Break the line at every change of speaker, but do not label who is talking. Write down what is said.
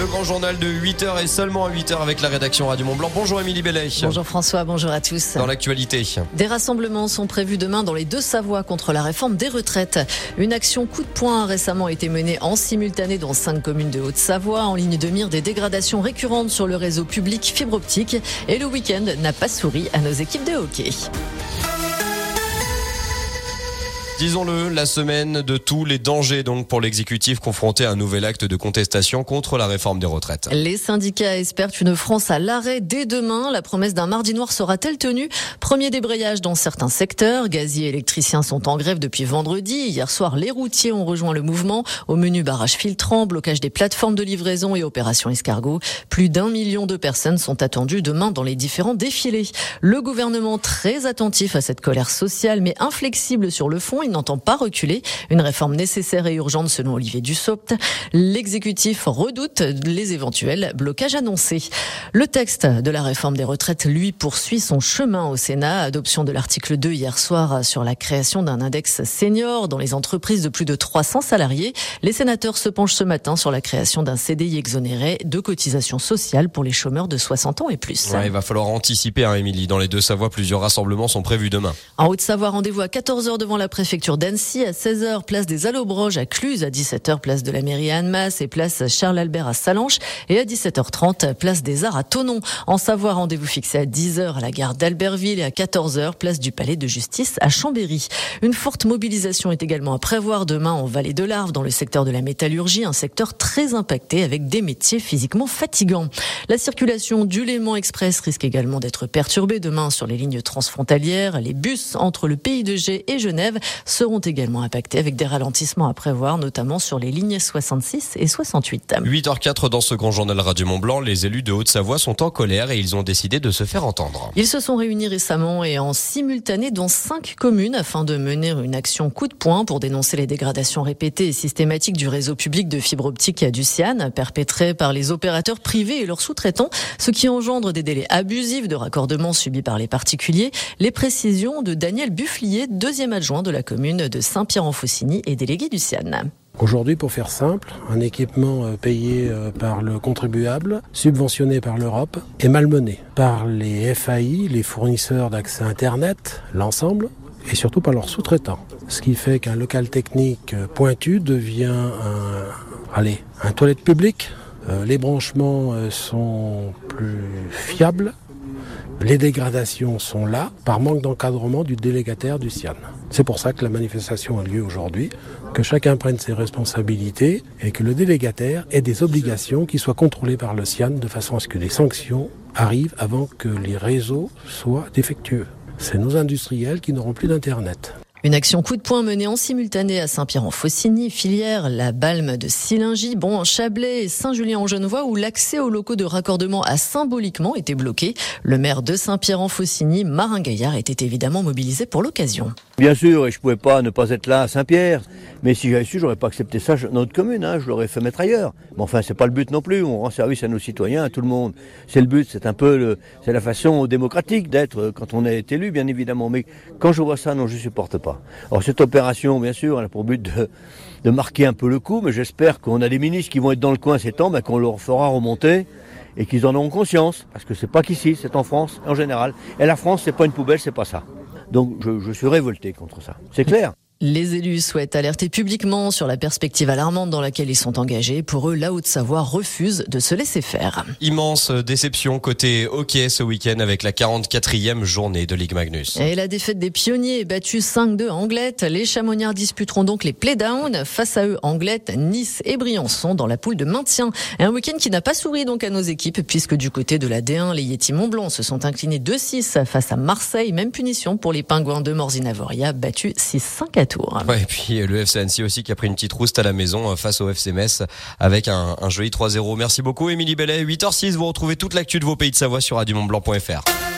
Le grand journal de 8h et seulement à 8h avec la rédaction Radio Mont Blanc. Bonjour Émilie Bellet.
Bonjour François, bonjour à tous.
Dans l'actualité.
Des rassemblements sont prévus demain dans les deux Savoies contre la réforme des retraites. Une action coup de poing a récemment été menée en simultané dans cinq communes de Haute-Savoie en ligne de mire des dégradations récurrentes sur le réseau public fibre optique. Et le week-end n'a pas souri à nos équipes de hockey.
Disons-le, la semaine de tous les dangers donc pour l'exécutif confronté à un nouvel acte de contestation contre la réforme des retraites.
Les syndicats espèrent une France à l'arrêt dès demain. La promesse d'un mardi noir sera-t-elle tenue? Premier débrayage dans certains secteurs. Gaziers et électriciens sont en grève depuis vendredi. Hier soir, les routiers ont rejoint le mouvement. Au menu barrage filtrant, blocage des plateformes de livraison et opération escargot. Plus d'un million de personnes sont attendues demain dans les différents défilés. Le gouvernement très attentif à cette colère sociale mais inflexible sur le fond n'entend pas reculer. Une réforme nécessaire et urgente selon Olivier Dussopt. L'exécutif redoute les éventuels blocages annoncés. Le texte de la réforme des retraites, lui, poursuit son chemin au Sénat. Adoption de l'article 2 hier soir sur la création d'un index senior dans les entreprises de plus de 300 salariés. Les sénateurs se penchent ce matin sur la création d'un CDI exonéré de cotisations sociales pour les chômeurs de 60 ans et plus.
il va falloir anticiper, hein, Émilie. Dans les deux Savoies, plusieurs rassemblements sont prévus demain.
En Haute-Savoie, rendez-vous à 14h devant la préfecture d'Annecy, à 16h, place des Allobroges à Cluse, à 17h, place de la mairie à Annemasse et place Charles-Albert à Salanches et à 17h30, place des Arts à Tonon. En Savoie, rendez-vous fixé à 10h à la gare d'Albertville et à 14h, place du Palais de Justice à Chambéry. Une forte mobilisation est également à prévoir demain en Vallée de l'Arve, dans le secteur de la métallurgie, un secteur très impacté avec des métiers physiquement fatigants. La circulation du Léman Express risque également d'être perturbée demain sur les lignes transfrontalières. Les bus entre le Pays de Gé et Genève seront également impactés avec des ralentissements à prévoir, notamment sur les lignes 66 et 68.
8h04 dans ce grand journal Radio Mont Blanc, les élus de Haute-Savoie sont en colère et ils ont décidé de se faire entendre.
Ils se sont réunis récemment et en simultané dans cinq communes afin de mener une action coup de poing pour dénoncer les dégradations répétées et systématiques du réseau public de fibre optique à Duciane, perpétrées par les opérateurs privés et leurs sous-traitants, ce qui engendre des délais abusifs de raccordement subis par les particuliers. Les précisions de Daniel Bufflier, deuxième adjoint de la commune de Saint-Pierre-en-Faucigny et délégué du CIAN.
Aujourd'hui, pour faire simple, un équipement euh, payé euh, par le contribuable, subventionné par l'Europe et malmené par les FAI, les fournisseurs d'accès Internet, l'ensemble, et surtout par leurs sous-traitants. Ce qui fait qu'un local technique euh, pointu devient un, allez, un toilette publique. les branchements sont plus fiables, les dégradations sont là par manque d'encadrement du délégataire du CIAN. C'est pour ça que la manifestation a lieu aujourd'hui, que chacun prenne ses responsabilités et que le délégataire ait des obligations qui soient contrôlées par le CIAN de façon à ce que les sanctions arrivent avant que les réseaux soient défectueux. C'est nos industriels qui n'auront plus d'Internet.
Une action coup de poing menée en simultané à Saint-Pierre-en-Faucigny, filière, la Balme de Silingy, bon, Chablais et Saint-Julien-en-Genevois où l'accès aux locaux de raccordement a symboliquement été bloqué. Le maire de Saint-Pierre-en-Faucigny, Marin Gaillard, était évidemment mobilisé pour l'occasion.
Bien sûr, et je pouvais pas ne pas être là à Saint-Pierre. Mais si j'avais su, j'aurais pas accepté ça dans notre commune, hein, je l'aurais fait mettre ailleurs. Mais enfin, c'est pas le but non plus. On rend service à nos citoyens, à tout le monde. C'est le but, c'est un peu c'est la façon démocratique d'être quand on est élu, bien évidemment. Mais quand je vois ça, non, je supporte pas. Alors cette opération, bien sûr, elle a pour but de, marquer un peu le coup, mais j'espère qu'on a des ministres qui vont être dans le coin ces temps, mais qu'on leur fera remonter et qu'ils en auront conscience, parce que c'est pas qu'ici, c'est en France en général. Et la France, c'est pas une poubelle, c'est pas ça. Donc je, suis révolté contre ça. C'est clair.
Les élus souhaitent alerter publiquement sur la perspective alarmante dans laquelle ils sont engagés. Pour eux, la Haute-Savoie refuse de se laisser faire.
Immense déception côté hockey ce week-end avec la 44e journée de Ligue Magnus.
Et la défaite des pionniers est battue 5-2 à Anglette. Les Chamonniards disputeront donc les playdowns. Face à eux, Anglette, Nice et Briançon dans la poule de maintien. un week-end qui n'a pas souri donc à nos équipes puisque du côté de la D1, les Yeti Montblanc se sont inclinés 2-6 face à Marseille. Même punition pour les Pingouins de Morzine-Avoria battus 6-5 à
Et puis le FC Annecy aussi qui a pris une petite rouste à la maison euh, face au FC Metz avec un, un joli 3-0. Merci beaucoup Émilie Bellet. 8h06, vous retrouvez toute l'actu de vos pays de Savoie sur radiomontblanc.fr.